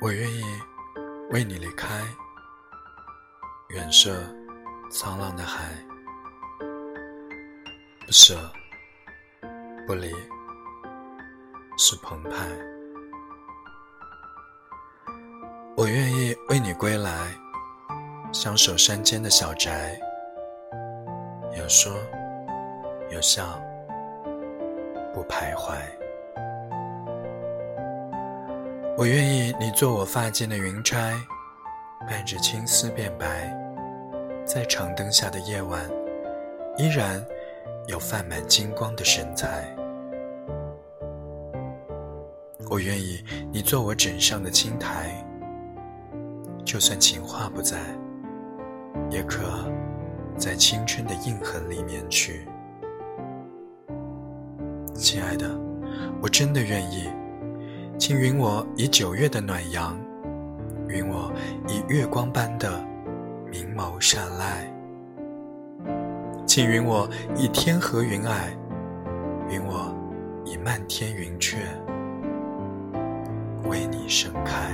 我愿意为你离开，远涉沧浪的海，不舍不离。是澎湃。我愿意为你归来，相守山间的小宅，有说有笑，不徘徊。我愿意你做我发间的云钗，伴着青丝变白，在长灯下的夜晚，依然有泛满金光的神采。我愿意你做我枕上的青苔，就算情话不在，也可在青春的印痕里面去。亲爱的，我真的愿意。请允我以九月的暖阳，允我以月光般的明眸善睐，请允我以天河云霭，允我以漫天云雀为你盛开。